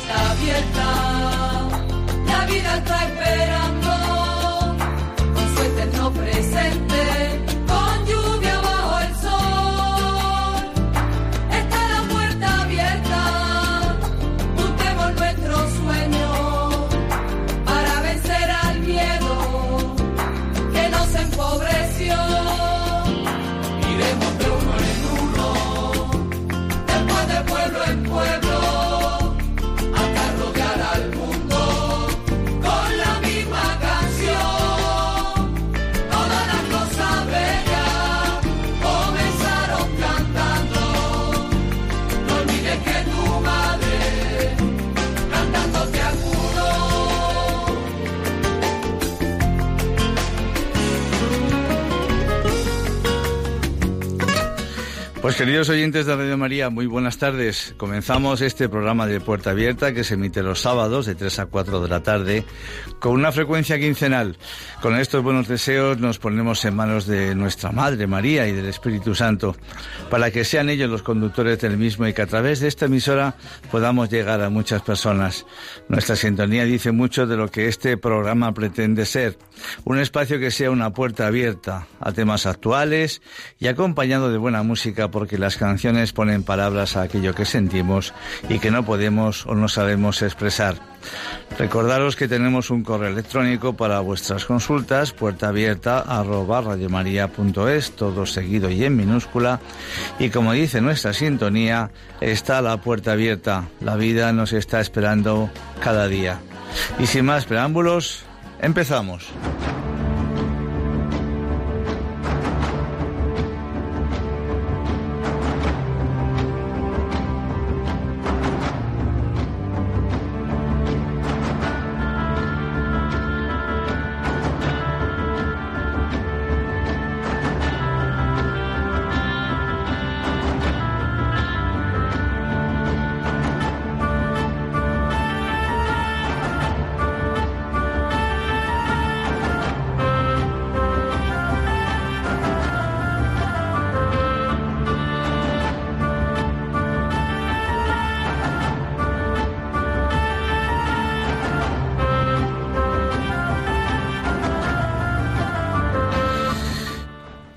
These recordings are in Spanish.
Está la abierta vida está esperando con su eterno presente. Queridos oyentes de Radio María, muy buenas tardes. Comenzamos este programa de Puerta Abierta que se emite los sábados de 3 a 4 de la tarde con una frecuencia quincenal. Con estos buenos deseos nos ponemos en manos de nuestra Madre María y del Espíritu Santo para que sean ellos los conductores del mismo y que a través de esta emisora podamos llegar a muchas personas. Nuestra sintonía dice mucho de lo que este programa pretende ser. Un espacio que sea una puerta abierta a temas actuales y acompañado de buena música porque las canciones ponen palabras a aquello que sentimos y que no podemos o no sabemos expresar. Recordaros que tenemos un correo electrónico para vuestras consultas, puerta abierta arroba radiomaria.es, todo seguido y en minúscula. Y como dice nuestra sintonía, está la puerta abierta. La vida nos está esperando cada día. Y sin más preámbulos, empezamos.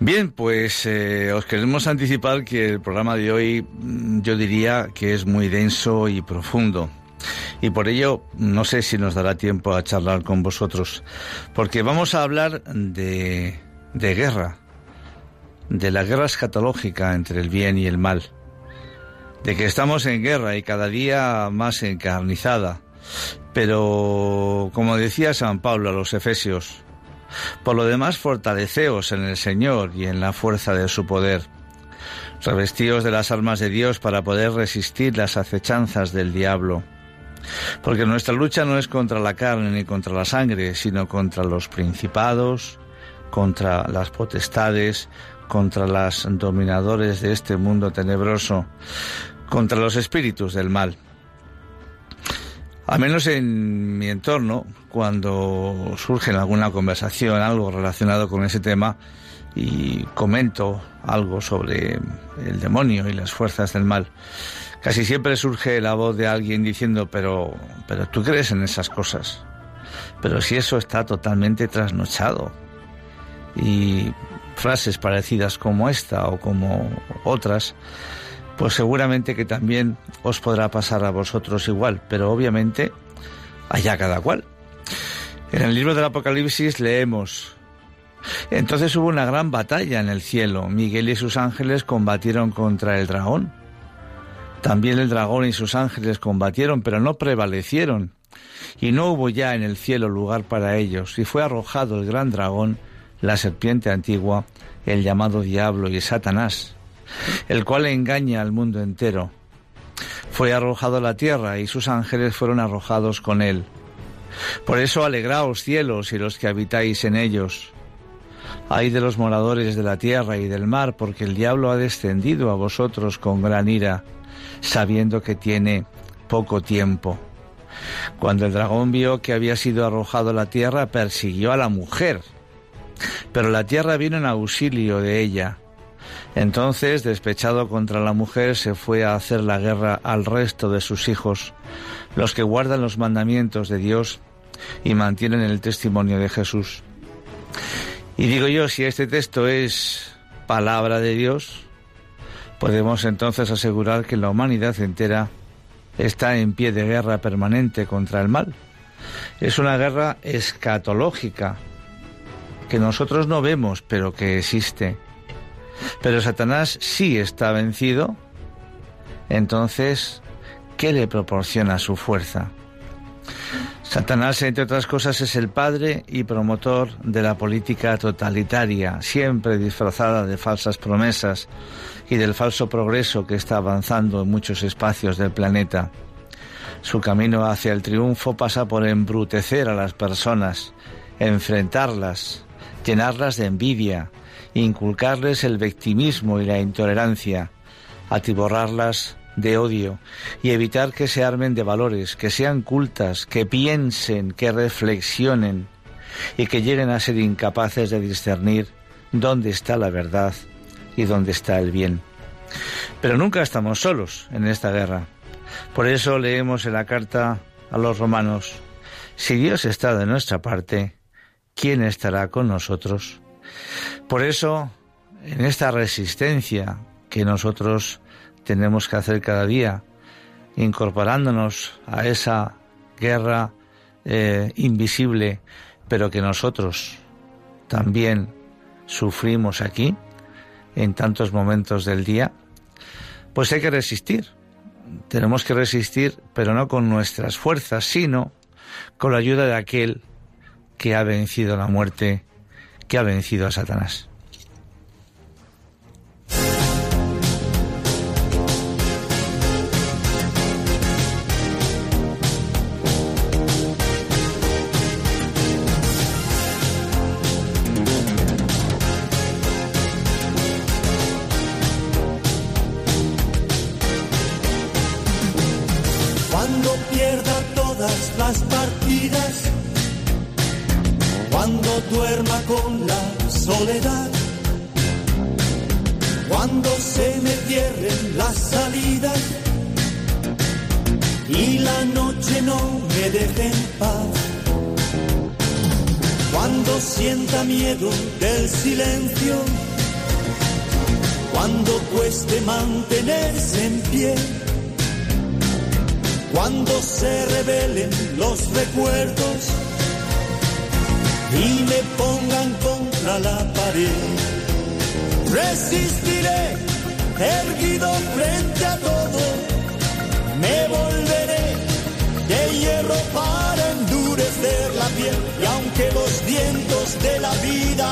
Bien, pues eh, os queremos anticipar que el programa de hoy mm, yo diría que es muy denso y profundo. Y por ello no sé si nos dará tiempo a charlar con vosotros, porque vamos a hablar de, de guerra, de la guerra escatológica entre el bien y el mal, de que estamos en guerra y cada día más encarnizada. Pero, como decía San Pablo a los Efesios, por lo demás, fortaleceos en el Señor y en la fuerza de su poder. Revestíos de las armas de Dios para poder resistir las acechanzas del diablo. Porque nuestra lucha no es contra la carne ni contra la sangre, sino contra los principados, contra las potestades, contra los dominadores de este mundo tenebroso, contra los espíritus del mal. Al menos en mi entorno, cuando surge en alguna conversación algo relacionado con ese tema y comento algo sobre el demonio y las fuerzas del mal, casi siempre surge la voz de alguien diciendo, pero, pero tú crees en esas cosas. Pero si eso está totalmente trasnochado. Y frases parecidas como esta o como otras pues seguramente que también os podrá pasar a vosotros igual, pero obviamente allá cada cual. En el libro del Apocalipsis leemos, entonces hubo una gran batalla en el cielo, Miguel y sus ángeles combatieron contra el dragón. También el dragón y sus ángeles combatieron, pero no prevalecieron, y no hubo ya en el cielo lugar para ellos, y fue arrojado el gran dragón, la serpiente antigua, el llamado diablo y Satanás, el cual engaña al mundo entero. Fue arrojado a la tierra y sus ángeles fueron arrojados con él. Por eso alegraos cielos y los que habitáis en ellos. Ay de los moradores de la tierra y del mar, porque el diablo ha descendido a vosotros con gran ira, sabiendo que tiene poco tiempo. Cuando el dragón vio que había sido arrojado a la tierra, persiguió a la mujer, pero la tierra vino en auxilio de ella entonces, despechado contra la mujer, se fue a hacer la guerra al resto de sus hijos, los que guardan los mandamientos de Dios y mantienen el testimonio de Jesús. Y digo yo, si este texto es palabra de Dios, podemos entonces asegurar que la humanidad entera está en pie de guerra permanente contra el mal. Es una guerra escatológica que nosotros no vemos, pero que existe pero Satanás sí está vencido, entonces, ¿qué le proporciona su fuerza? Satanás, entre otras cosas, es el padre y promotor de la política totalitaria, siempre disfrazada de falsas promesas y del falso progreso que está avanzando en muchos espacios del planeta. Su camino hacia el triunfo pasa por embrutecer a las personas, enfrentarlas, llenarlas de envidia, inculcarles el victimismo y la intolerancia, atiborrarlas de odio y evitar que se armen de valores, que sean cultas, que piensen, que reflexionen y que lleguen a ser incapaces de discernir dónde está la verdad y dónde está el bien. Pero nunca estamos solos en esta guerra. Por eso leemos en la carta a los romanos, si Dios está de nuestra parte, ¿quién estará con nosotros? Por eso, en esta resistencia que nosotros tenemos que hacer cada día, incorporándonos a esa guerra eh, invisible, pero que nosotros también sufrimos aquí, en tantos momentos del día, pues hay que resistir. Tenemos que resistir, pero no con nuestras fuerzas, sino con la ayuda de aquel que ha vencido la muerte que ha vencido a Satanás. Del silencio, cuando cueste mantenerse en pie, cuando se revelen los recuerdos, y me pongan contra la pared. Resistiré, erguido frente a todo, me volveré de hierro para endurecer la piel. Y aunque los la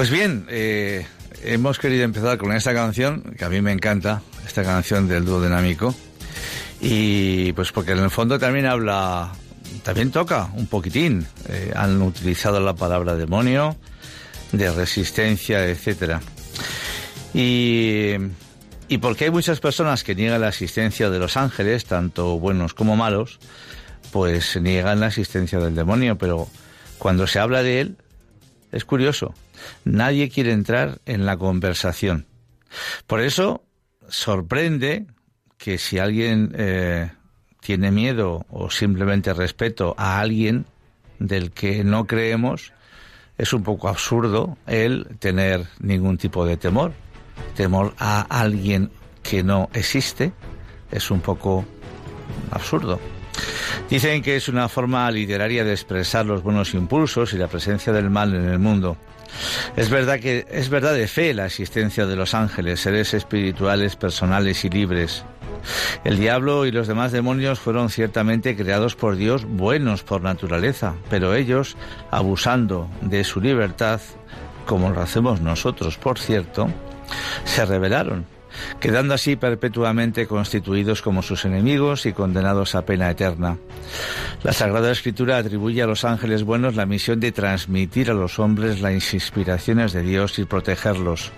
Pues bien, eh, hemos querido empezar con esta canción, que a mí me encanta, esta canción del dúo dinámico, y pues porque en el fondo también habla también toca un poquitín. Eh, han utilizado la palabra demonio, de resistencia, etcétera. Y, y porque hay muchas personas que niegan la existencia de los ángeles, tanto buenos como malos, pues niegan la existencia del demonio, pero cuando se habla de él, es curioso, nadie quiere entrar en la conversación. Por eso sorprende que si alguien eh, tiene miedo o simplemente respeto a alguien del que no creemos, es un poco absurdo el tener ningún tipo de temor. Temor a alguien que no existe es un poco absurdo. Dicen que es una forma literaria de expresar los buenos impulsos y la presencia del mal en el mundo. Es verdad que es verdad de fe la existencia de los ángeles, seres espirituales, personales y libres. El diablo y los demás demonios fueron ciertamente creados por Dios buenos por naturaleza, pero ellos, abusando de su libertad, como lo hacemos nosotros, por cierto, se rebelaron, quedando así perpetuamente constituidos como sus enemigos y condenados a pena eterna. La Sagrada Escritura atribuye a los ángeles buenos la misión de transmitir a los hombres las inspiraciones de Dios y protegerlos,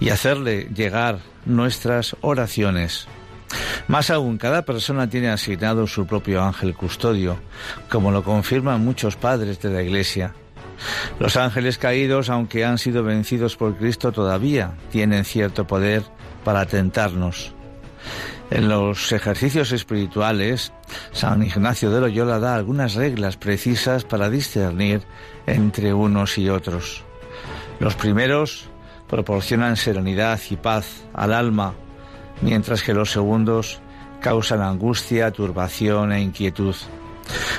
y hacerle llegar nuestras oraciones. Más aún, cada persona tiene asignado su propio ángel custodio, como lo confirman muchos padres de la Iglesia. Los ángeles caídos, aunque han sido vencidos por Cristo, todavía tienen cierto poder para tentarnos. En los ejercicios espirituales, San Ignacio de Loyola da algunas reglas precisas para discernir entre unos y otros. Los primeros proporcionan serenidad y paz al alma mientras que los segundos causan angustia, turbación e inquietud.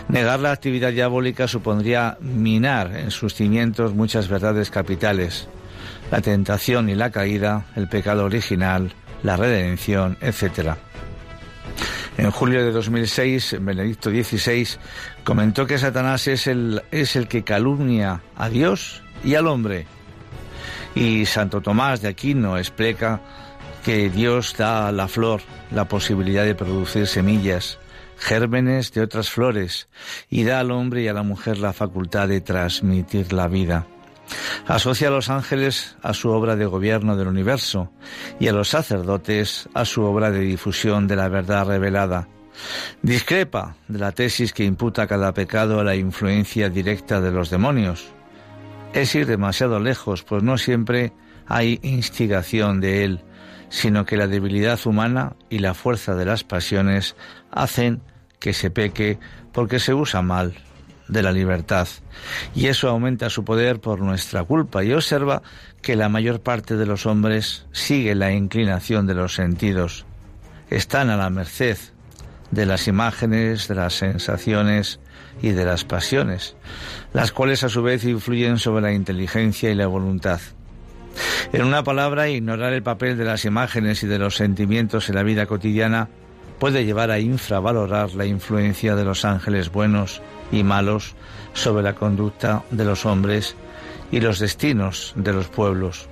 Negar la actividad diabólica supondría minar en sus cimientos muchas verdades capitales, la tentación y la caída, el pecado original, la redención, etc. En julio de 2006, Benedicto XVI comentó que Satanás es el, es el que calumnia a Dios y al hombre. Y Santo Tomás de Aquino explica que Dios da a la flor la posibilidad de producir semillas, gérmenes de otras flores, y da al hombre y a la mujer la facultad de transmitir la vida. Asocia a los ángeles a su obra de gobierno del universo y a los sacerdotes a su obra de difusión de la verdad revelada. Discrepa de la tesis que imputa cada pecado a la influencia directa de los demonios. Es ir demasiado lejos, pues no siempre hay instigación de él, sino que la debilidad humana y la fuerza de las pasiones hacen que se peque porque se usa mal de la libertad. Y eso aumenta su poder por nuestra culpa. Y observa que la mayor parte de los hombres sigue la inclinación de los sentidos, están a la merced de las imágenes, de las sensaciones y de las pasiones, las cuales a su vez influyen sobre la inteligencia y la voluntad. En una palabra, ignorar el papel de las imágenes y de los sentimientos en la vida cotidiana puede llevar a infravalorar la influencia de los ángeles buenos y malos sobre la conducta de los hombres y los destinos de los pueblos.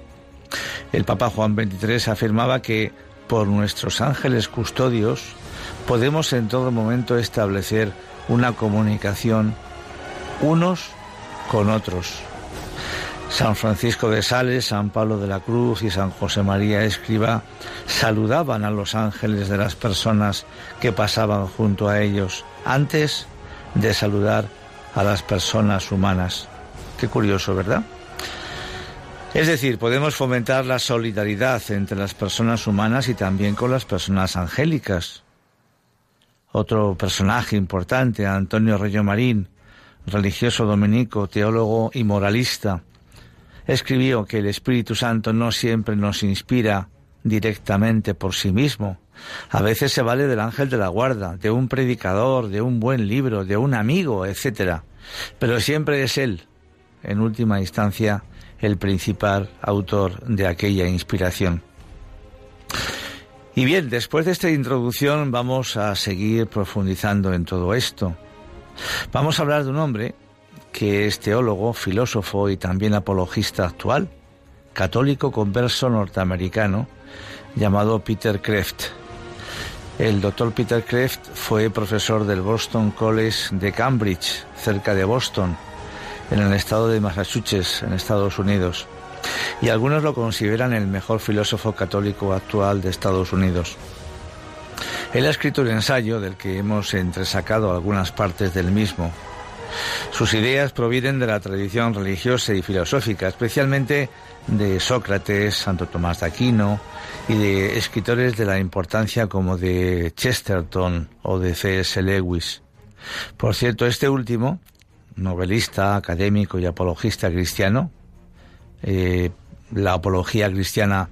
El Papa Juan XXIII afirmaba que por nuestros ángeles custodios podemos en todo momento establecer una comunicación unos con otros. San Francisco de Sales, San Pablo de la Cruz y San José María Escriba saludaban a los ángeles de las personas que pasaban junto a ellos antes de saludar a las personas humanas. Qué curioso, ¿verdad? Es decir, podemos fomentar la solidaridad entre las personas humanas y también con las personas angélicas. Otro personaje importante, Antonio Reyo Marín, religioso dominico, teólogo y moralista, escribió que el Espíritu Santo no siempre nos inspira directamente por sí mismo. A veces se vale del ángel de la guarda, de un predicador, de un buen libro, de un amigo, etc. Pero siempre es Él, en última instancia, el principal autor de aquella inspiración. Y bien, después de esta introducción vamos a seguir profundizando en todo esto. Vamos a hablar de un hombre que es teólogo, filósofo y también apologista actual, católico converso norteamericano, llamado Peter Kreft. El doctor Peter Kreft fue profesor del Boston College de Cambridge, cerca de Boston, en el estado de Massachusetts, en Estados Unidos. Y algunos lo consideran el mejor filósofo católico actual de Estados Unidos. Él ha escrito un ensayo del que hemos entresacado algunas partes del mismo. Sus ideas provienen de la tradición religiosa y filosófica, especialmente de Sócrates, Santo Tomás de Aquino y de escritores de la importancia como de Chesterton o de C.S. Lewis. Por cierto, este último, novelista, académico y apologista cristiano, eh, la apología cristiana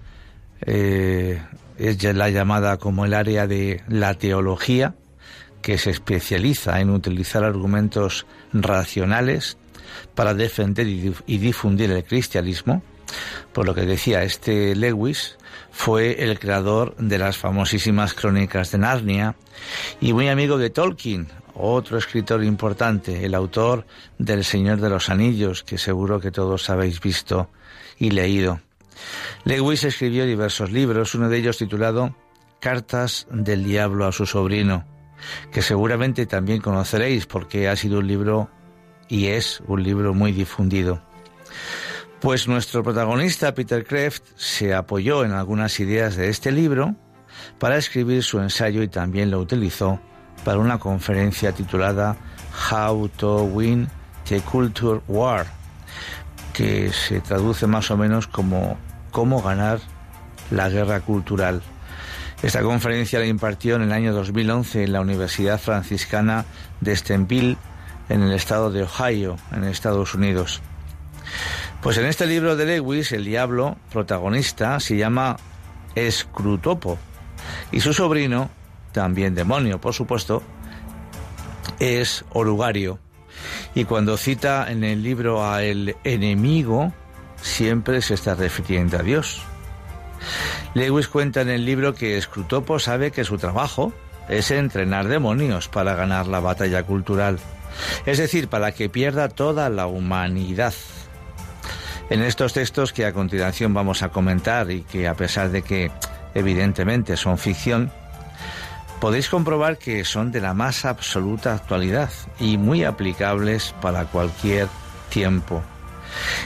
eh, es la llamada como el área de la teología, que se especializa en utilizar argumentos racionales para defender y difundir el cristianismo. Por lo que decía, este Lewis fue el creador de las famosísimas crónicas de Narnia y muy amigo de Tolkien, otro escritor importante, el autor del Señor de los Anillos, que seguro que todos habéis visto y leído. Lewis escribió diversos libros, uno de ellos titulado Cartas del Diablo a su sobrino, que seguramente también conoceréis porque ha sido un libro y es un libro muy difundido. Pues nuestro protagonista, Peter Kreft, se apoyó en algunas ideas de este libro para escribir su ensayo y también lo utilizó para una conferencia titulada How to Win the Culture War, que se traduce más o menos como cómo ganar la guerra cultural. Esta conferencia la impartió en el año 2011 en la Universidad Franciscana de Stenville, en el estado de Ohio, en Estados Unidos. Pues en este libro de Lewis, el diablo protagonista se llama Escrutopo y su sobrino, también demonio, por supuesto, es Orugario. Y cuando cita en el libro a el enemigo, siempre se está refiriendo a Dios. Lewis cuenta en el libro que Scrutopo sabe que su trabajo es entrenar demonios para ganar la batalla cultural, es decir, para que pierda toda la humanidad. En estos textos que a continuación vamos a comentar y que a pesar de que evidentemente son ficción, podéis comprobar que son de la más absoluta actualidad y muy aplicables para cualquier tiempo.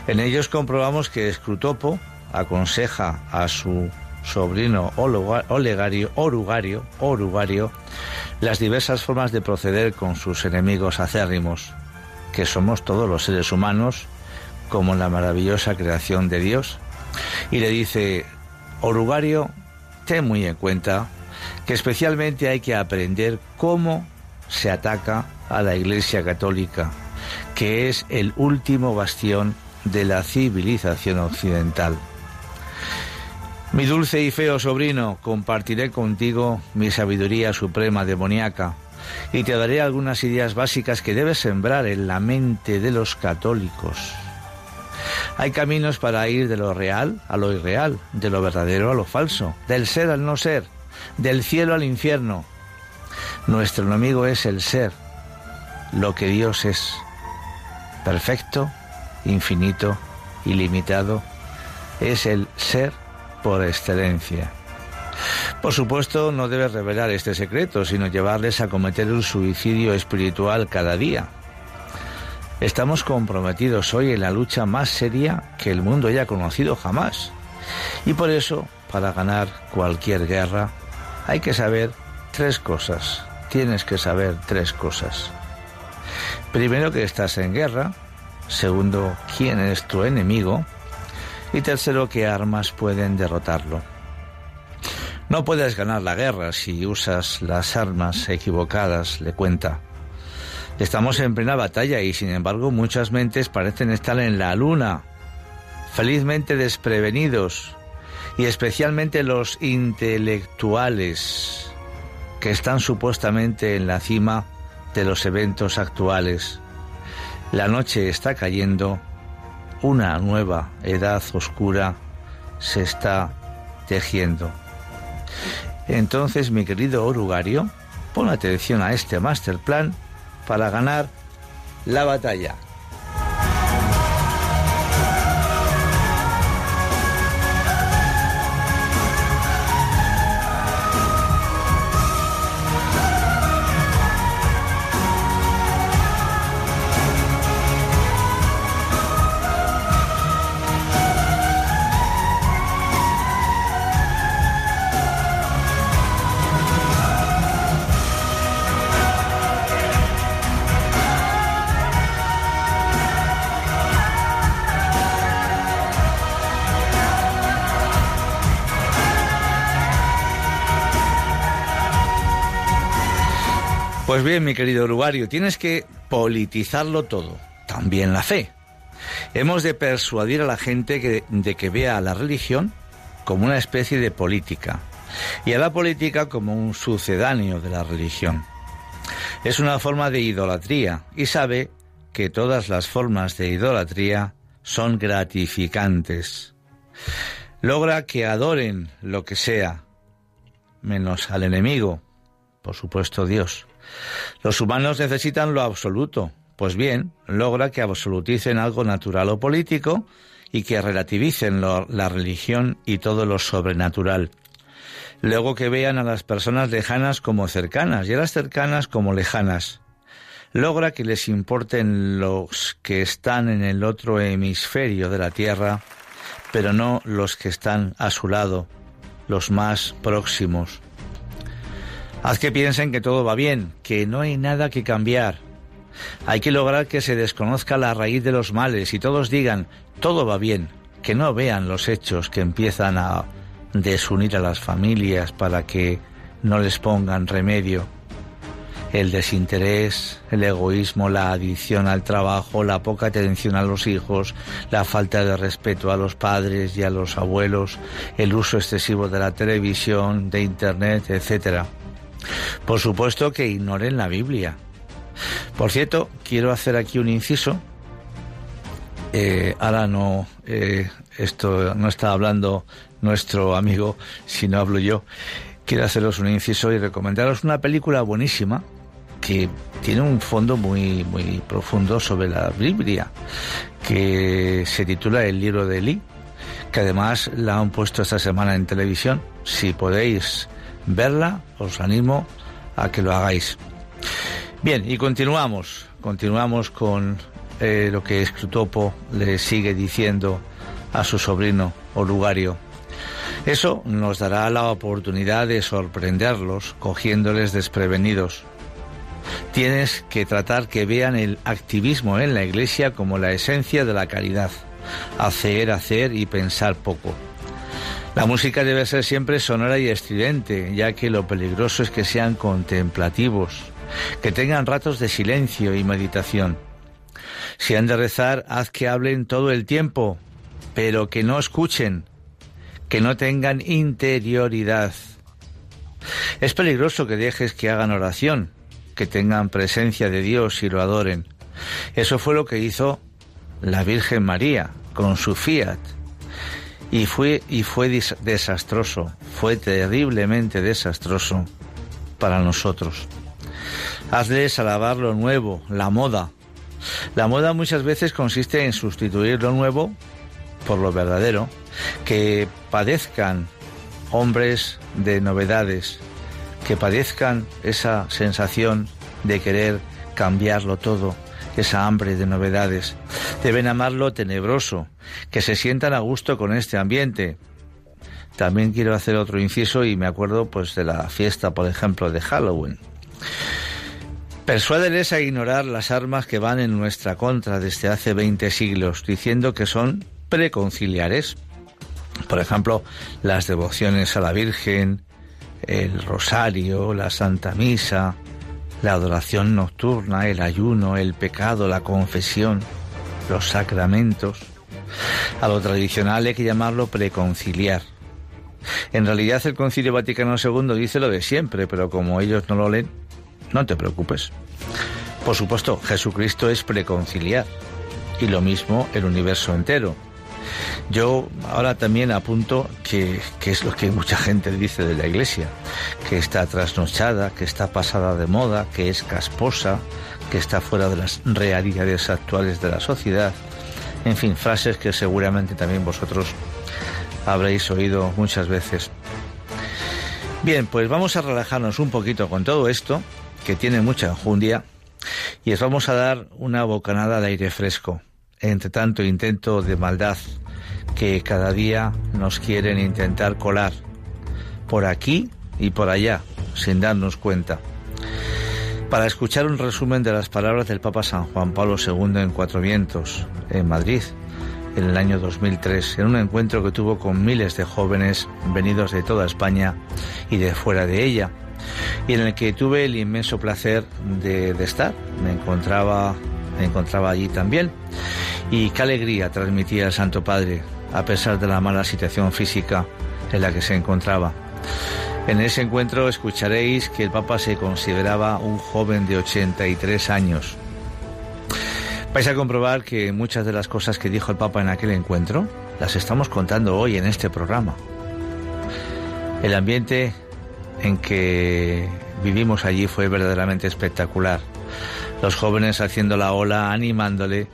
En ellos comprobamos que Scrutopo aconseja a su sobrino Olegario, Orugario, Orugario, las diversas formas de proceder con sus enemigos acérrimos, que somos todos los seres humanos, como la maravillosa creación de Dios, y le dice, Orugario, ten muy en cuenta que especialmente hay que aprender cómo se ataca a la Iglesia Católica, que es el último bastión de la civilización occidental. Mi dulce y feo sobrino, compartiré contigo mi sabiduría suprema demoníaca y te daré algunas ideas básicas que debes sembrar en la mente de los católicos. Hay caminos para ir de lo real a lo irreal, de lo verdadero a lo falso, del ser al no ser, del cielo al infierno, Nuestro enemigo es el ser, lo que Dios es, perfecto, infinito, ilimitado, es el ser por excelencia. Por supuesto, no debes revelar este secreto, sino llevarles a cometer un suicidio espiritual cada día. Estamos comprometidos hoy en la lucha más seria que el mundo haya conocido jamás. Y por eso, para ganar cualquier guerra, hay que saber tres cosas. Tienes que saber tres cosas. Primero que estás en guerra. Segundo, quién es tu enemigo. Y tercero, qué armas pueden derrotarlo. No puedes ganar la guerra si usas las armas equivocadas, le cuenta. Estamos en plena batalla y sin embargo muchas mentes parecen estar en la luna, felizmente desprevenidos, y especialmente los intelectuales que están supuestamente en la cima de los eventos actuales. La noche está cayendo, una nueva edad oscura se está tejiendo. Entonces, mi querido orugario, pon atención a este master plan para ganar la batalla. Mi querido uruguario, tienes que politizarlo todo, también la fe. Hemos de persuadir a la gente de que vea a la religión como una especie de política y a la política como un sucedáneo de la religión. Es una forma de idolatría y sabe que todas las formas de idolatría son gratificantes. Logra que adoren lo que sea, menos al enemigo, por supuesto Dios. Los humanos necesitan lo absoluto. Pues bien, logra que absoluticen algo natural o político y que relativicen la religión y todo lo sobrenatural. Luego que vean a las personas lejanas como cercanas y a las cercanas como lejanas. Logra que les importen los que están en el otro hemisferio de la Tierra, pero no los que están a su lado, los más próximos. Haz que piensen que todo va bien, que no hay nada que cambiar. Hay que lograr que se desconozca la raíz de los males y todos digan, todo va bien, que no vean los hechos que empiezan a desunir a las familias para que no les pongan remedio. El desinterés, el egoísmo, la adicción al trabajo, la poca atención a los hijos, la falta de respeto a los padres y a los abuelos, el uso excesivo de la televisión, de Internet, etcétera. Por supuesto que ignoren la Biblia. Por cierto, quiero hacer aquí un inciso. Eh, ahora no, eh, esto no está hablando nuestro amigo, sino hablo yo. Quiero haceros un inciso y recomendaros una película buenísima que tiene un fondo muy, muy profundo sobre la Biblia, que se titula El libro de Eli, que además la han puesto esta semana en televisión. Si podéis verla, os animo a que lo hagáis. Bien, y continuamos, continuamos con eh, lo que Scrutopo le sigue diciendo a su sobrino Olugario. Eso nos dará la oportunidad de sorprenderlos cogiéndoles desprevenidos. Tienes que tratar que vean el activismo en la Iglesia como la esencia de la caridad. Hacer, hacer y pensar poco. La música debe ser siempre sonora y estridente, ya que lo peligroso es que sean contemplativos, que tengan ratos de silencio y meditación. Si han de rezar, haz que hablen todo el tiempo, pero que no escuchen, que no tengan interioridad. Es peligroso que dejes que hagan oración, que tengan presencia de Dios y lo adoren. Eso fue lo que hizo la Virgen María con su fiat y fue, y fue desastroso, fue terriblemente desastroso para nosotros. Hazles alabar lo nuevo, la moda. La moda muchas veces consiste en sustituir lo nuevo por lo verdadero, que padezcan hombres de novedades, que padezcan esa sensación de querer cambiarlo todo, esa hambre de novedades. Deben amarlo tenebroso, que se sientan a gusto con este ambiente. También quiero hacer otro inciso y me acuerdo pues de la fiesta, por ejemplo, de Halloween. Persuádeles a ignorar las armas que van en nuestra contra desde hace 20 siglos, diciendo que son preconciliares. Por ejemplo, las devociones a la Virgen, el rosario, la Santa Misa, la adoración nocturna, el ayuno, el pecado, la confesión, los sacramentos. A lo tradicional hay que llamarlo preconciliar. En realidad el Concilio Vaticano II dice lo de siempre, pero como ellos no lo leen, no te preocupes. Por supuesto, Jesucristo es preconciliar y lo mismo el universo entero. Yo ahora también apunto que, es lo que mucha gente dice de la iglesia, que está trasnochada, que está pasada de moda, que es casposa, que está fuera de las realidades actuales de la sociedad. En fin, frases que seguramente también vosotros habréis oído muchas veces. Bien, pues vamos a relajarnos un poquito con todo esto, que tiene mucha enjundia, y os vamos a dar una bocanada de aire fresco entre tanto intento de maldad que cada día nos quieren intentar colar por aquí y por allá, sin darnos cuenta. Para escuchar un resumen de las palabras del Papa San Juan Pablo II en Cuatro Vientos, en Madrid, en el año 2003, en un encuentro que tuvo con miles de jóvenes venidos de toda España y de fuera de ella, y en el que tuve el inmenso placer de, de estar. Me encontraba, me encontraba allí también y qué alegría transmitía el Santo Padre, a pesar de la mala situación física en la que se encontraba. En ese encuentro escucharéis que el Papa se consideraba un joven de 83 años. Vais a comprobar que muchas de las cosas que dijo el Papa en aquel encuentro las estamos contando hoy en este programa. El ambiente en que vivimos allí fue verdaderamente espectacular. Los jóvenes haciendo la ola, animándole,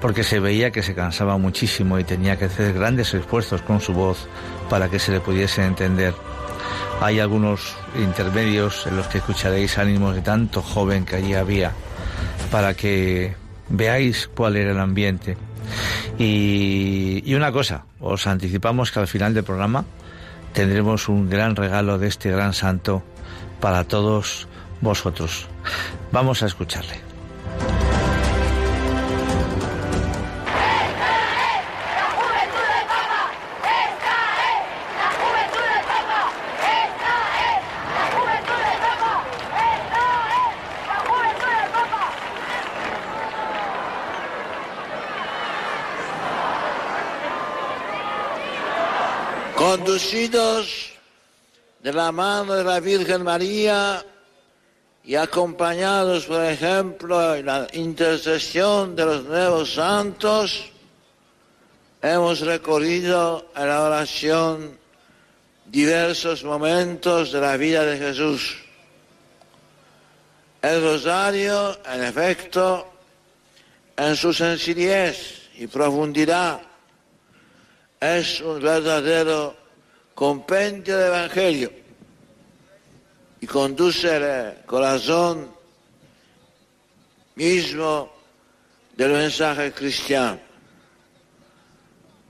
porque se veía que se cansaba muchísimo y tenía que hacer grandes esfuerzos con su voz para que se le pudiese entender. Hay algunos intermedios en los que escucharéis ánimos de tanto joven que allí había para que veáis cuál era el ambiente. Y, una cosa, os anticipamos que al final del programa tendremos un gran regalo de este gran santo para todos vosotros. Vamos a escucharle. De la mano de la Virgen María y acompañados, por ejemplo, en la intercesión de los nuevos santos, hemos recorrido en la oración diversos momentos de la vida de Jesús. El rosario, en efecto, en su sencillez y profundidad, es un verdadero compendio del Evangelio y conduce el corazón mismo del mensaje cristiano.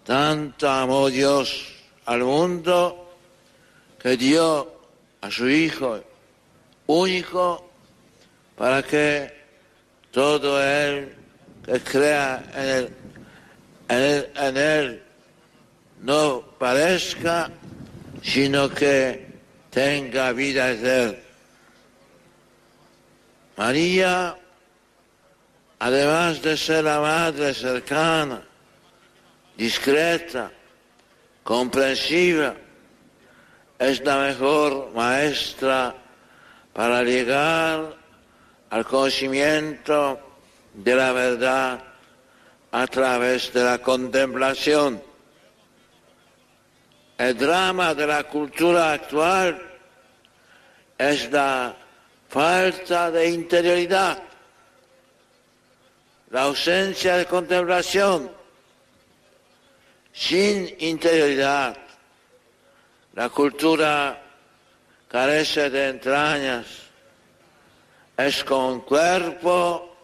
Tanto amó Dios al mundo que dio a su Hijo único para que todo él que crea en él, en él, en él no parezca sino que tenga vida eterna. María, además de ser la madre cercana, discreta, comprensiva, es la mejor maestra para llegar al conocimiento de la verdad a través de la contemplación. El drama de la cultura actual es la falta de interioridad, la ausencia de contemplación, sin interioridad. La cultura carece de entrañas, es como un cuerpo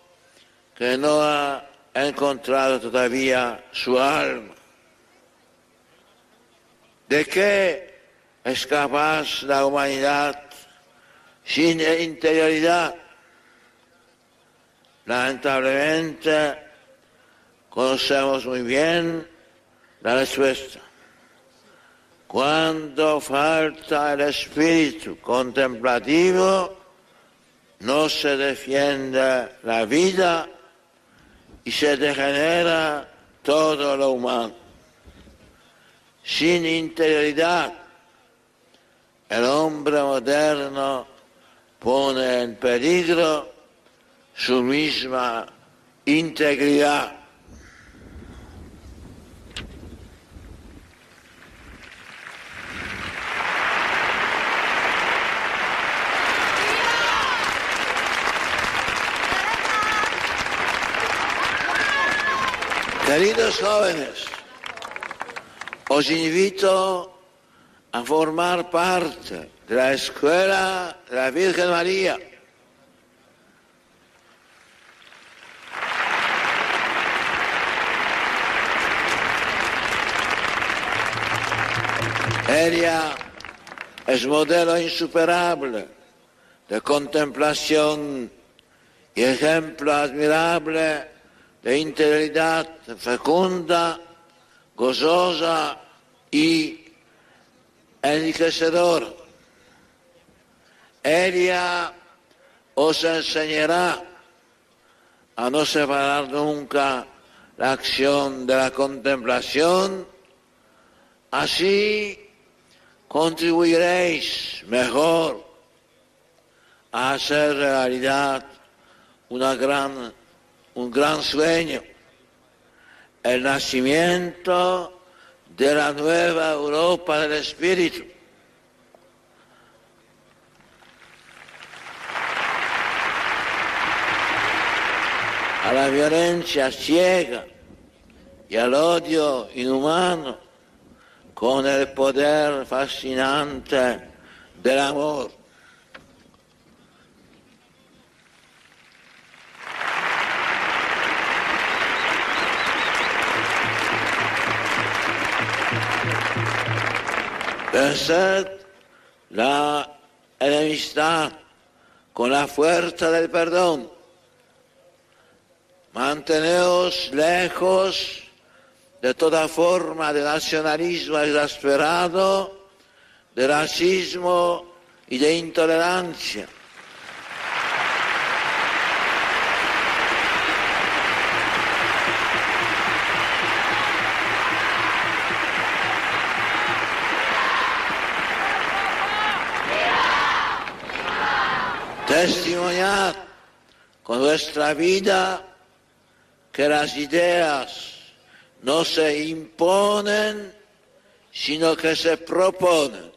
que no ha encontrado todavía su alma. ¿De qué es capaz la humanidad sin interioridad? Lamentablemente conocemos muy bien la respuesta. Cuando falta el espíritu contemplativo, no se defiende la vida y se degenera todo lo humano. Sin interioridad, el hombre moderno pone en peligro su misma integridad. Queridos jóvenes, os invito a formar parte de la Escuela de la Virgen María. Ella es modelo insuperable de contemplación y ejemplo admirable de interioridad fecunda, gozosa y enriquecedora. Ella os enseñará a no separar nunca la acción de la contemplación, así contribuiréis mejor a hacer realidad una gran, un gran sueño, el nacimiento de la nueva Europa del Espíritu. a la violencia ciega y al odio inhumano con el poder fascinante del amor. Pensad la enemistad con la fuerza del perdón. Manteneos lejos de toda forma de nacionalismo exasperado, de racismo y de intolerancia. Con vuestra vida que las ideas no se imponen, sino que se proponen.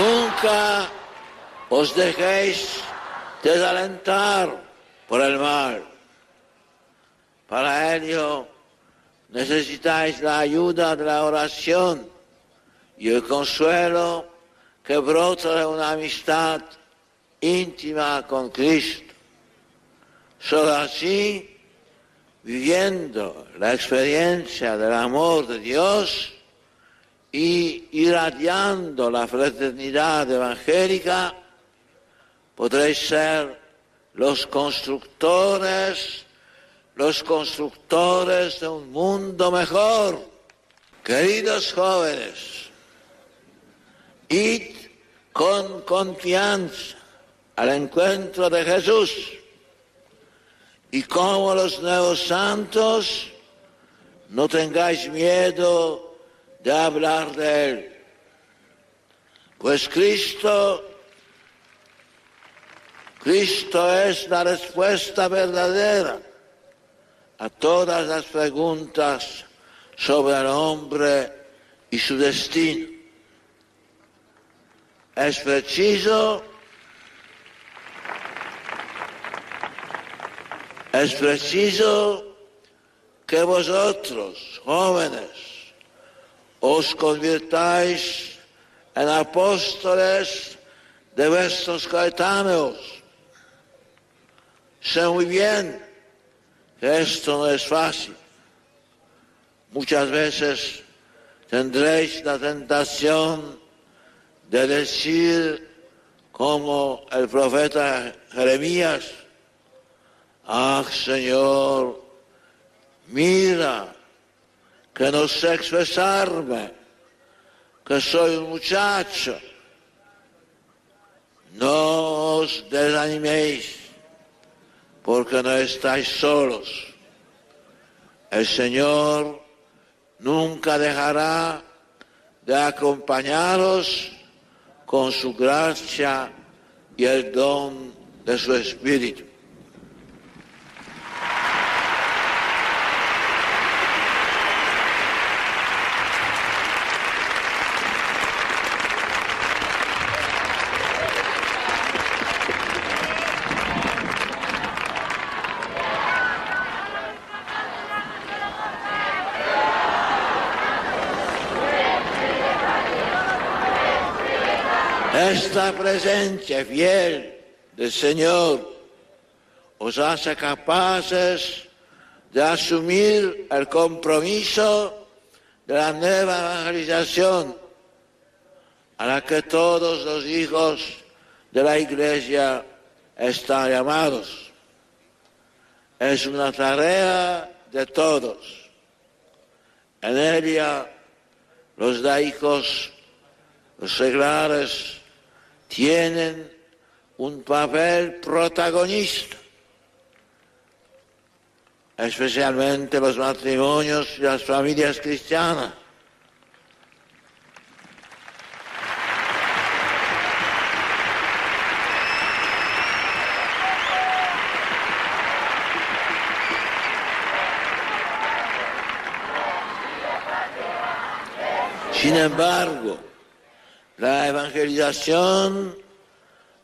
Nunca os dejéis desalentar por el mal. Para ello necesitáis la ayuda de la oración y el consuelo que brota de una amistad íntima con Cristo. Solo así, viviendo la experiencia del amor de Dios, y irradiando la fraternidad evangélica, podréis ser los constructores, los constructores de un mundo mejor. Queridos jóvenes, id con confianza al encuentro de Jesús Y como los nuevos santos, no tengáis miedo de hablar de Él. Pues Cristo, Cristo es la respuesta verdadera a todas las preguntas sobre el hombre y su destino. Es preciso Es preciso que vosotros, jóvenes, os convirtáis en apóstoles de vuestros coetáneos. Sé muy bien que esto no es fácil. Muchas veces tendréis la tentación de decir como el profeta Jeremías, Ah, Señor, mira que no sé expresarme, que soy un muchacho. No os desaniméis, porque no estáis solos. El Señor nunca dejará de acompañaros con su gracia y el don de su Espíritu. Esta presencia fiel del Señor os hace capaces de asumir el compromiso de la nueva evangelización a la que todos los hijos de la Iglesia están llamados. Es una tarea de todos. En ella los laicos, los seglares, tienen un papel protagonista, especialmente los matrimonios y las familias cristianas. Sin embargo, la evangelización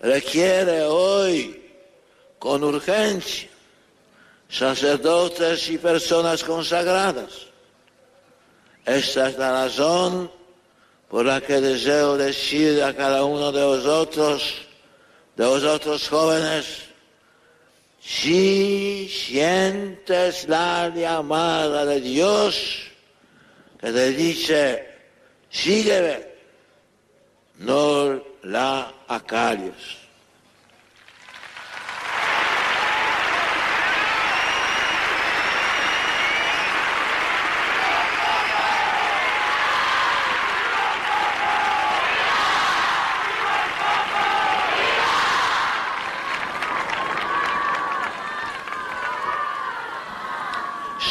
requiere hoy con urgencia sacerdotes y personas consagradas. Esta es la razón por la que deseo decir a cada uno de vosotros, de vosotros jóvenes, si sientes la llamada de Dios que te dice, sígueme, no la acalles.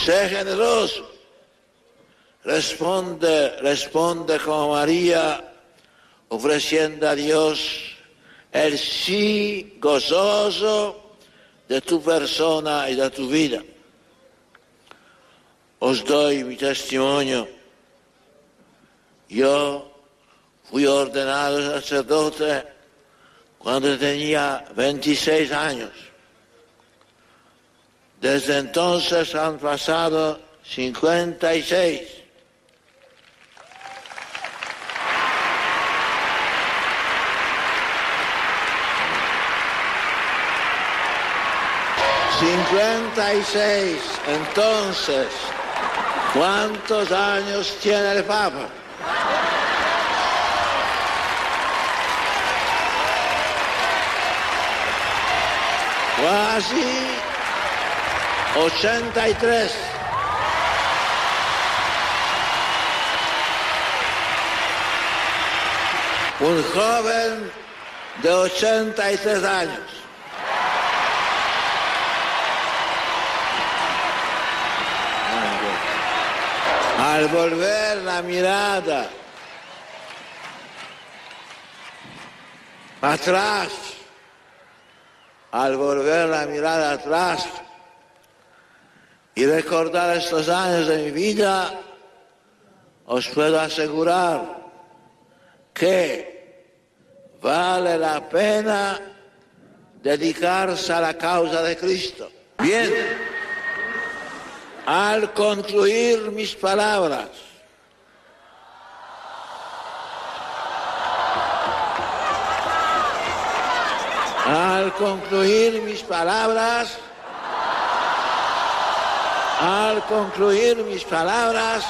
Sé generoso. Responde, responde como María ofreciendo a Dios el sí gozoso de tu persona y de tu vida. Os doy mi testimonio. Yo fui ordenado sacerdote cuando tenía 26 años. Desde entonces han pasado 56. Cincuenta y seis. Entonces, ¿cuántos años tiene el Papa? Quasi 83. Un joven de 83 años. Al volver la mirada. Atrás, al volver la mirada atrás. Y recordar estos años de mi vida, os puedo asegurar que vale la pena dedicarse a la causa de Cristo. Bien, al concluir mis palabras, al concluir mis palabras, al concluir mis palabras,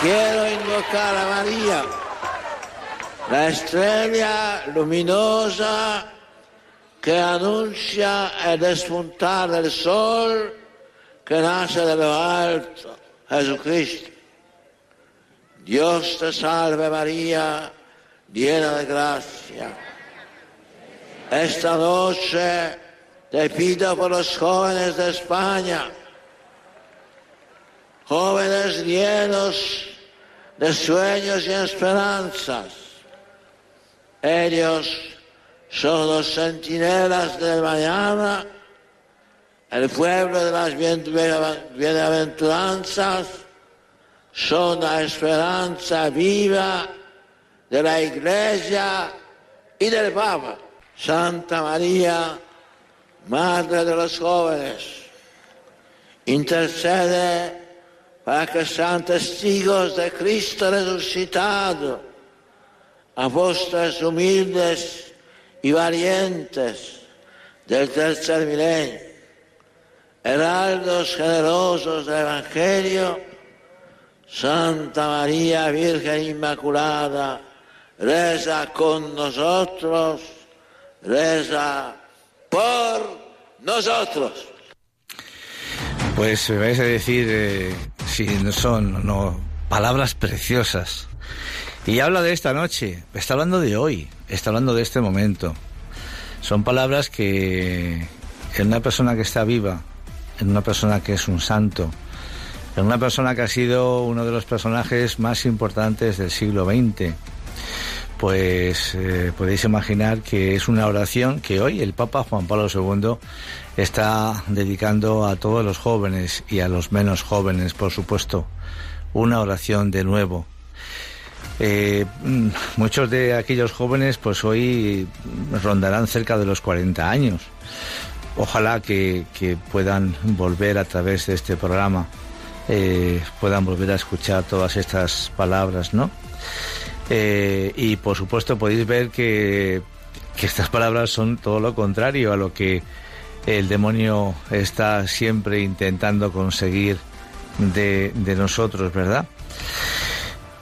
quiero invocar a María, la estrella luminosa que anuncia el despuntar del sol que nace de lo alto, Jesucristo. Dios te salve María, llena de gracia. Esta noche te pido por los jóvenes de España, jóvenes llenos de sueños y esperanzas. Ellos son los centinelas del mañana, el pueblo de las bienaventuranzas, son la esperanza viva de la Iglesia y del Papa. Santa María, Madre de los jóvenes, intercede para que sean testigos de Cristo resucitado, apóstoles humildes y valientes del tercer milenio, heraldos generosos del Evangelio, Santa María Virgen Inmaculada, reza con nosotros, reza por nosotros. Pues me vais a decir eh, si son no palabras preciosas. Y habla de esta noche, está hablando de hoy, está hablando de este momento. Son palabras que en una persona que está viva, en una persona que es un santo, en una persona que ha sido uno de los personajes más importantes del siglo XX, pues eh, podéis imaginar que es una oración que hoy el Papa Juan Pablo II está dedicando a todos los jóvenes y a los menos jóvenes, por supuesto, una oración de nuevo. Eh, mm, muchos de aquellos jóvenes pues hoy rondarán cerca de los 40 años. Ojalá que, puedan volver a través de este programa, eh, puedan volver a escuchar todas estas palabras, ¿no? Eh, y por supuesto podéis ver que, que estas palabras son todo lo contrario a lo que el demonio está siempre intentando conseguir de, nosotros, ¿verdad?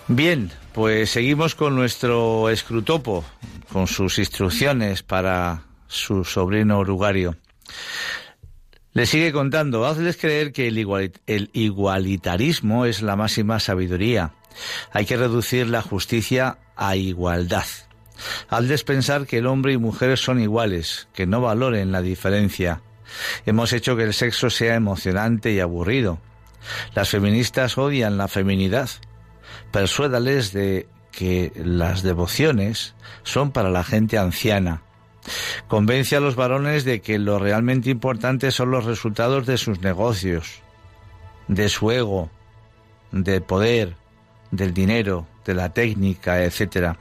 Bien, pues seguimos con nuestro escrutopo, con sus instrucciones para su sobrino Urugario. Le sigue contando, hazles creer que el igualitarismo es la máxima sabiduría. Hay que reducir la justicia a igualdad. Hazles pensar que el hombre y mujer son iguales, que no valoren la diferencia. Hemos hecho que el sexo sea emocionante y aburrido. Las feministas odian la feminidad. Persuédales de que las devociones son para la gente anciana. Convence a los varones de que lo realmente importante son los resultados de sus negocios, de su ego, del poder, del dinero, de la técnica, etc.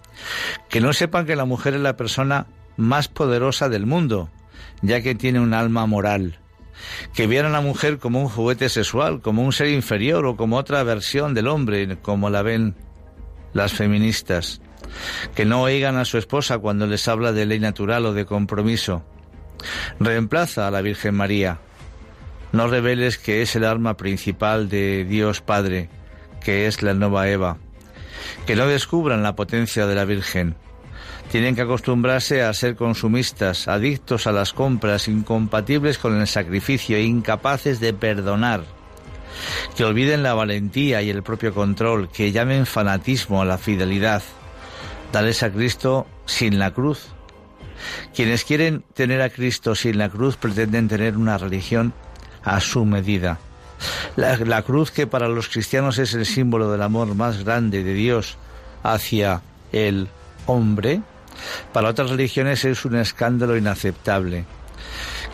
Que no sepan que la mujer es la persona más poderosa del mundo, ya que tiene un alma moral. Que vieran a la mujer como un juguete sexual, como un ser inferior o como otra versión del hombre, como la ven las feministas. Que no oigan a su esposa cuando les habla de ley natural o de compromiso. Reemplaza a la Virgen María. No reveles que es el arma principal de Dios Padre, que es la nueva Eva que no descubran la potencia de la Virgen. Tienen que acostumbrarse a ser consumistas, adictos a las compras, incompatibles con el sacrificio e incapaces de perdonar. Que olviden la valentía y el propio control, que llamen fanatismo a la fidelidad. Dales a Cristo sin la cruz. Quienes quieren tener a Cristo sin la cruz pretenden tener una religión a su medida. La, la, cruz que para los cristianos es el símbolo del amor más grande de Dios hacia el hombre, para otras religiones es un escándalo inaceptable.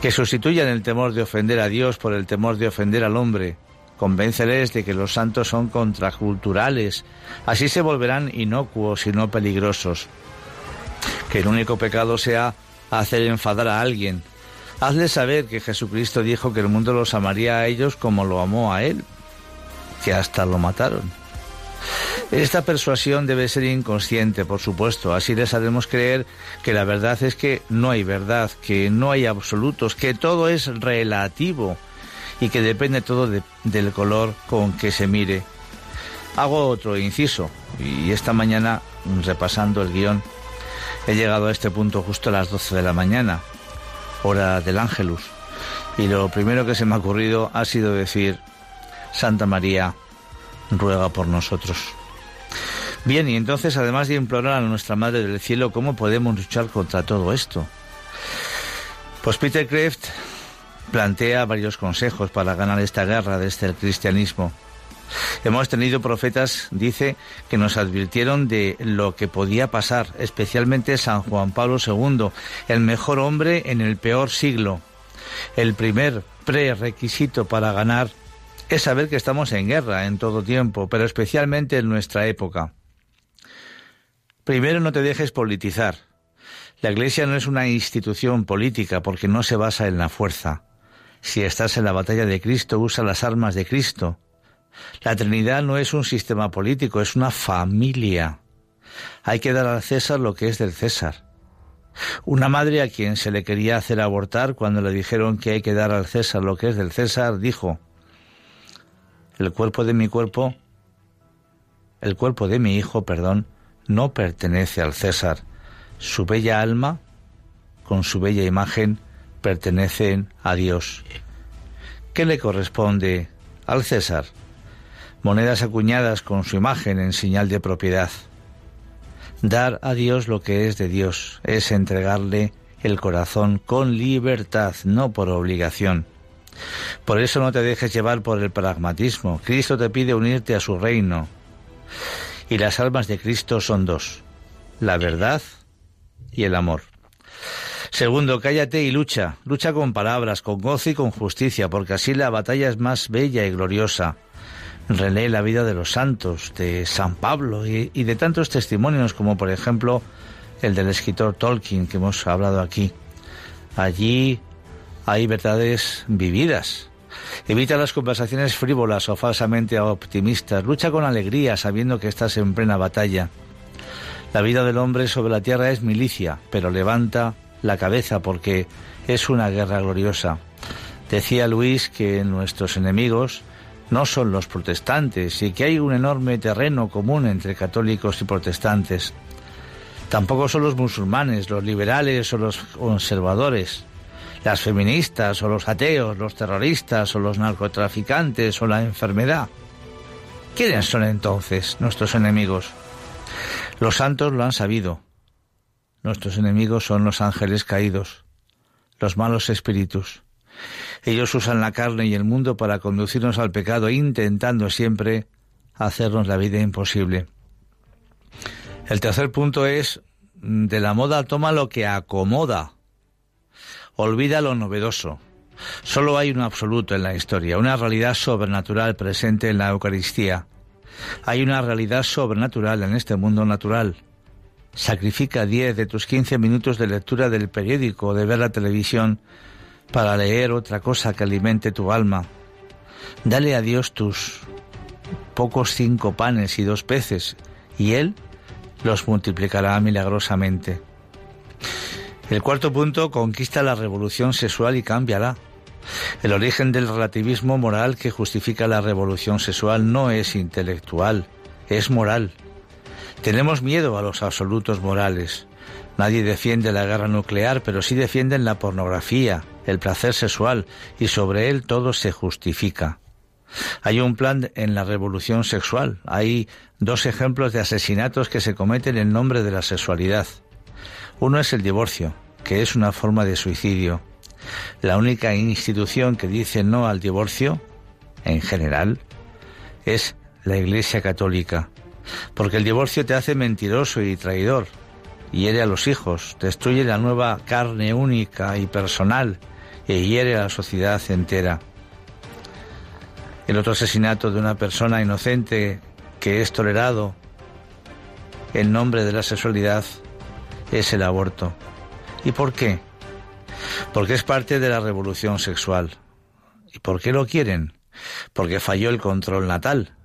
Que sustituyan el temor de ofender a Dios por el temor de ofender al hombre. Convénceles de que los santos son contraculturales. Así se volverán inocuos y no peligrosos. Que el único pecado sea hacer enfadar a alguien. Hazles saber que Jesucristo dijo que el mundo los amaría a ellos como lo amó a Él, que hasta lo mataron. Esta persuasión debe ser inconsciente, por supuesto. Así les haremos creer que la verdad es que no hay verdad, que no hay absolutos, que todo es relativo y que depende todo del color con que se mire. Hago otro inciso y esta mañana, repasando el guion, he llegado a este punto justo a las 12 de la mañana, hora del Ángelus. Y lo primero que se me ha ocurrido ha sido decir, Santa María, ruega por nosotros. Bien, y entonces, además de implorar a nuestra Madre del Cielo, ¿cómo podemos luchar contra todo esto? Pues Peter Kraft plantea varios consejos para ganar esta guerra desde el cristianismo. Hemos tenido profetas, dice, que nos advirtieron de lo que podía pasar, especialmente San Juan Pablo II, el mejor hombre en el peor siglo. El primer prerequisito para ganar es saber que estamos en guerra en todo tiempo, pero especialmente en nuestra época. Primero, no te dejes politizar. La Iglesia no es una institución política porque no se basa en la fuerza. Si estás en la batalla de Cristo, usa las armas de Cristo. La Trinidad no es un sistema político, es una familia. Hay que dar al César lo que es del César. Una madre a quien se le quería hacer abortar cuando le dijeron que hay que dar al César lo que es del César, dijo, el cuerpo de mi cuerpo, el cuerpo de mi hijo, perdón, no pertenece al César. Su bella alma, con su bella imagen, pertenecen a Dios. ¿Qué le corresponde al César? Monedas acuñadas con su imagen en señal de propiedad. Dar a Dios lo que es de Dios es entregarle el corazón con libertad, no por obligación. Por eso no te dejes llevar por el pragmatismo. Cristo te pide unirte a su reino. Y las almas de Cristo son dos, la verdad y el amor. Segundo, cállate y lucha. Lucha con palabras, con gozo y con justicia, porque así la batalla es más bella y gloriosa. Relee la vida de los santos, de San Pablo y, y de tantos testimonios como por ejemplo el del escritor Tolkien que hemos hablado aquí. Allí hay verdades vividas. Evita las conversaciones frívolas o falsamente optimistas. Lucha con alegría sabiendo que estás en plena batalla. La vida del hombre sobre la tierra es milicia, pero levanta la cabeza porque es una guerra gloriosa. Decía Luis que nuestros enemigos no son los protestantes y que hay un enorme terreno común entre católicos y protestantes. Tampoco son los musulmanes, los liberales o los conservadores las feministas o los ateos, los terroristas o los narcotraficantes o la enfermedad. ¿Quiénes son entonces nuestros enemigos? Los santos lo han sabido. Nuestros enemigos son los ángeles caídos, los malos espíritus. Ellos usan la carne y el mundo para conducirnos al pecado, intentando siempre hacernos la vida imposible. El tercer punto es, de la moda toma lo que acomoda olvida lo novedoso. Solo hay un absoluto en la historia, una realidad sobrenatural presente en la Eucaristía. Hay una realidad sobrenatural en este mundo natural. Sacrifica 10 de tus 15 minutos de lectura del periódico o de ver la televisión para leer otra cosa que alimente tu alma. Dale a Dios tus pocos cinco panes y dos peces, y Él los multiplicará milagrosamente. El cuarto punto conquista la revolución sexual y cámbiala. El origen del relativismo moral que justifica la revolución sexual no es intelectual, es moral. Tenemos miedo a los absolutos morales. Nadie defiende la guerra nuclear, pero sí defienden la pornografía, el placer sexual, y sobre él todo se justifica. Hay un plan en la revolución sexual. Hay dos ejemplos de asesinatos que se cometen en nombre de la sexualidad. Uno es el divorcio, que es una forma de suicidio. La única institución que dice no al divorcio, en general, es la Iglesia Católica. Porque el divorcio te hace mentiroso y traidor, hiere a los hijos, destruye la nueva carne única y personal e hiere a la sociedad entera. El otro asesinato de una persona inocente que es tolerado en nombre de la sexualidad es el aborto. ¿Y por qué? Porque es parte de la revolución sexual. ¿Y por qué lo quieren? Porque falló el control natal.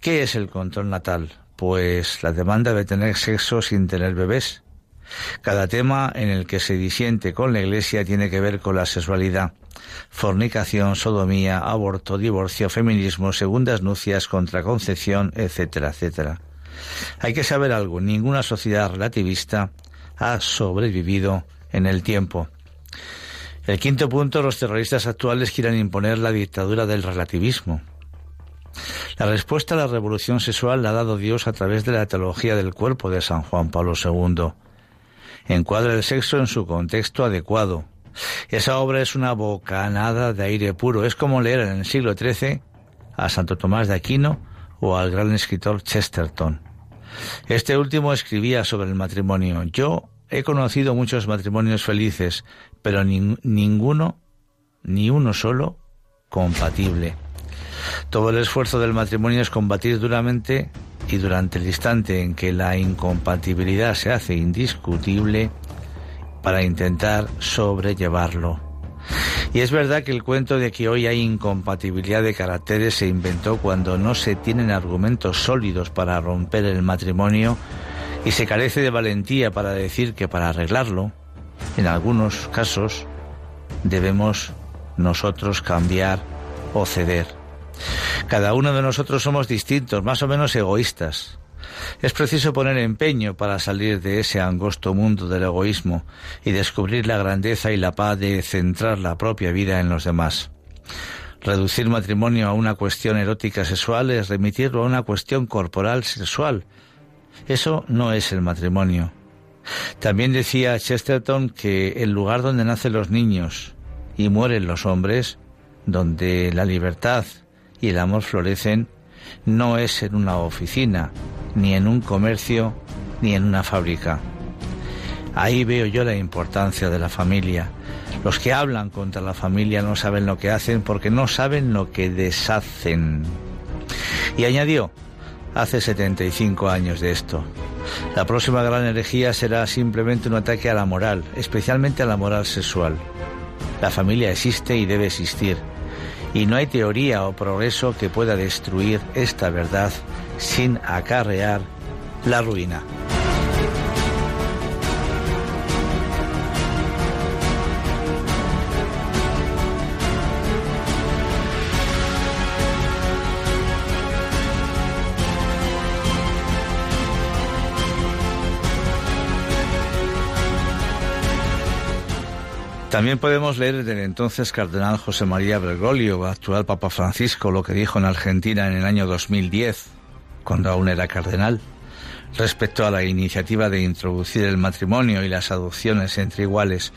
¿Qué es el control natal? Pues la demanda de tener sexo sin tener bebés. Cada tema en el que se disiente con la Iglesia tiene que ver con la sexualidad. Fornicación, sodomía, aborto, divorcio, feminismo, segundas nupcias, contraconcepción, etcétera, etcétera. Hay que saber algo, ninguna sociedad relativista ha sobrevivido en el tiempo. El quinto punto, los terroristas actuales quieren imponer la dictadura del relativismo. La respuesta a la revolución sexual la ha dado Dios a través de la teología del cuerpo de San Juan Pablo II. Encuadra el sexo en su contexto adecuado. Esa obra es una bocanada de aire puro. Es como leer en el siglo XIII a Santo Tomás de Aquino o al gran escritor Chesterton. Este último escribía sobre el matrimonio. Yo he conocido muchos matrimonios felices, pero ninguno, ni uno solo, compatible. Todo el esfuerzo del matrimonio es combatir duramente y durante el instante en que la incompatibilidad se hace indiscutible para intentar sobrellevarlo. Y es verdad que el cuento de que hoy hay incompatibilidad de caracteres se inventó cuando no se tienen argumentos sólidos para romper el matrimonio y se carece de valentía para decir que para arreglarlo, en algunos casos, debemos nosotros cambiar o ceder. Cada uno de nosotros somos distintos, más o menos egoístas. Es preciso poner empeño para salir de ese angosto mundo del egoísmo y descubrir la grandeza y la paz de centrar la propia vida en los demás. Reducir matrimonio a una cuestión erótica sexual es remitirlo a una cuestión corporal sexual. Eso no es el matrimonio. También decía Chesterton que el lugar donde nacen los niños y mueren los hombres, donde la libertad y el amor florecen, no es en una oficina, ni en un comercio, ni en una fábrica. Ahí veo yo la importancia de la familia. Los que hablan contra la familia no saben lo que hacen porque no saben lo que deshacen. Y añadió, hace 75 años de esto. La próxima gran herejía será simplemente un ataque a la moral, especialmente a la moral sexual. La familia existe y debe existir y no hay teoría o progreso que pueda destruir esta verdad sin acarrear la ruina. También podemos leer del entonces cardenal José María Bergoglio, actual Papa Francisco, lo que dijo en Argentina en el año 2010, cuando aún era cardenal, respecto a la iniciativa de introducir el matrimonio y las adopciones entre iguales.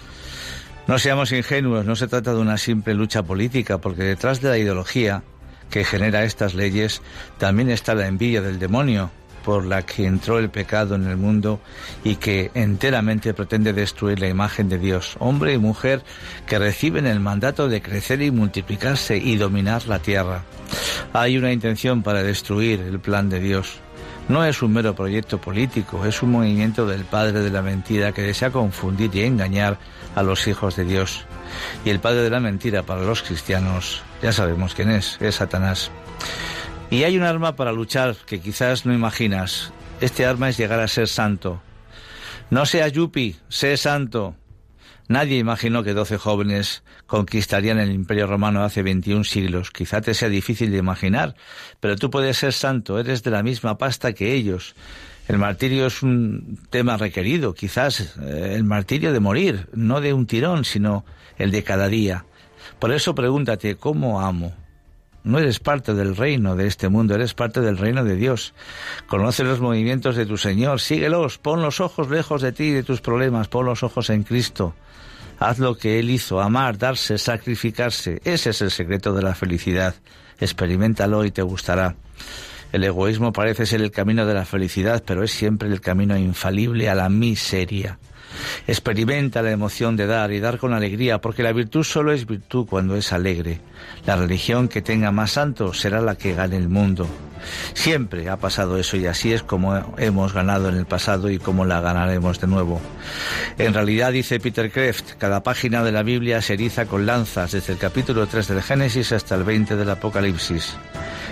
No seamos ingenuos, no se trata de una simple lucha política, porque detrás de la ideología que genera estas leyes también está la envidia del demonio, por la que entró el pecado en el mundo y que enteramente pretende destruir la imagen de Dios, hombre y mujer que reciben el mandato de crecer y multiplicarse y dominar la tierra. Hay una intención para destruir el plan de Dios. No es un mero proyecto político, es un movimiento del padre de la mentira que desea confundir y engañar a los hijos de Dios. Y el padre de la mentira para los cristianos, ya sabemos quién es, es Satanás. Y hay un arma para luchar que quizás no imaginas. Este arma es llegar a ser santo. No sea yupi, sé santo. Nadie imaginó que doce jóvenes conquistarían el Imperio Romano hace 21 siglos. Quizá te sea difícil de imaginar, pero tú puedes ser santo, eres de la misma pasta que ellos. El martirio es un tema requerido, quizás eh, el martirio de morir, no de un tirón, sino el de cada día. Por eso pregúntate, ¿cómo amo? No eres parte del reino de este mundo, eres parte del reino de Dios. Conoce los movimientos de tu Señor, síguelos, pon los ojos lejos de ti y de tus problemas, pon los ojos en Cristo. Haz lo que Él hizo, amar, darse, sacrificarse. Ese es el secreto de la felicidad. Experimentalo y te gustará. El egoísmo parece ser el camino de la felicidad, pero es siempre el camino infalible a la miseria. Experimenta la emoción de dar y dar con alegría, porque la virtud solo es virtud cuando es alegre. La religión que tenga más santos será la que gane el mundo. Siempre ha pasado eso y así es como hemos ganado en el pasado y como la ganaremos de nuevo. En realidad, dice Peter Kreft, cada página de la Biblia se eriza con lanzas desde el capítulo 3 del Génesis hasta el 20 del Apocalipsis.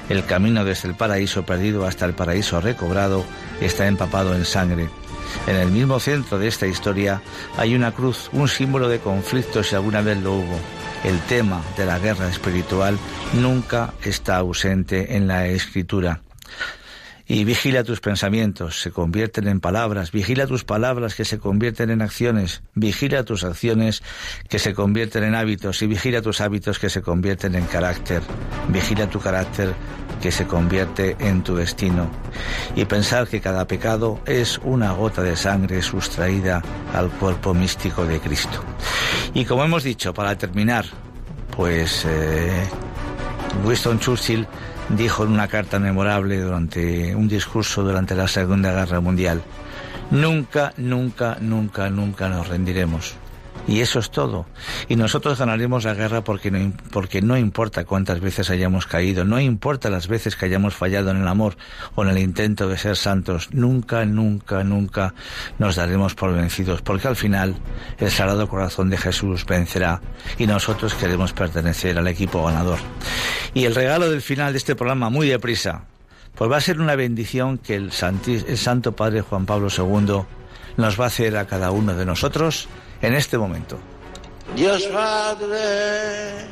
El camino desde el paraíso perdido hasta el paraíso recobrado está empapado en sangre. En el mismo centro de esta historia hay una cruz, un símbolo de conflicto si alguna vez lo hubo. El tema de la guerra espiritual nunca está ausente en la escritura. Y vigila tus pensamientos, se convierten en palabras, vigila tus palabras que se convierten en acciones, vigila tus acciones que se convierten en hábitos y vigila tus hábitos que se convierten en carácter, vigila tu carácter que se convierte en tu destino. Y pensar que cada pecado es una gota de sangre sustraída al cuerpo místico de Cristo. Y como hemos dicho, para terminar, pues eh, Winston Churchill dijo en una carta memorable durante un discurso durante la Segunda Guerra Mundial, nunca, nunca, nunca, nunca nos rendiremos. Y eso es todo. Y nosotros ganaremos la guerra porque no, porque no importa cuántas veces hayamos caído, no importa las veces que hayamos fallado en el amor o en el intento de ser santos, nunca, nunca, nunca nos daremos por vencidos, porque al final el Sagrado Corazón de Jesús vencerá y nosotros queremos pertenecer al equipo ganador. Y el regalo del final de este programa, muy deprisa, pues va a ser una bendición que el, el Santo Padre Juan Pablo II nos va a hacer a cada uno de nosotros en este momento. Dios Padre,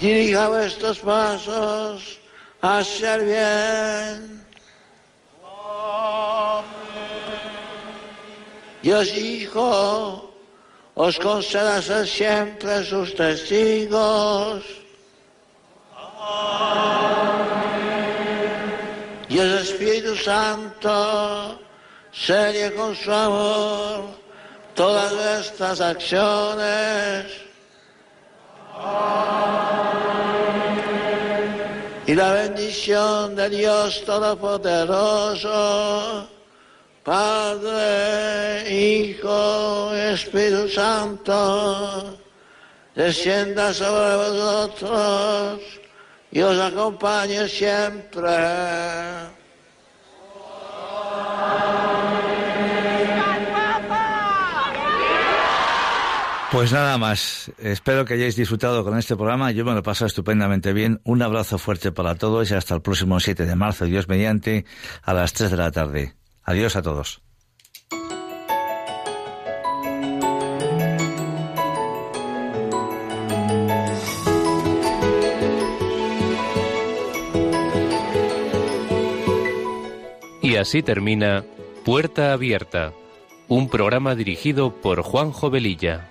dirija vuestros pasos hacia el bien. Dios Hijo, os conceda ser siempre sus testigos. Dios Espíritu Santo, serie con su amor todas estas acciones. Y la bendición de Dios Todopoderoso, Padre, Hijo Espíritu Santo, descienda sobre vosotros y os acompañe siempre. Pues nada más. Espero que hayáis disfrutado con este programa. Yo me lo he pasado estupendamente bien. Un abrazo fuerte para todos y hasta el próximo 7 de marzo, Dios mediante, a las 3 de la tarde. Adiós a todos. Y así termina Puerta Abierta, un programa dirigido por Juan Jovelilla.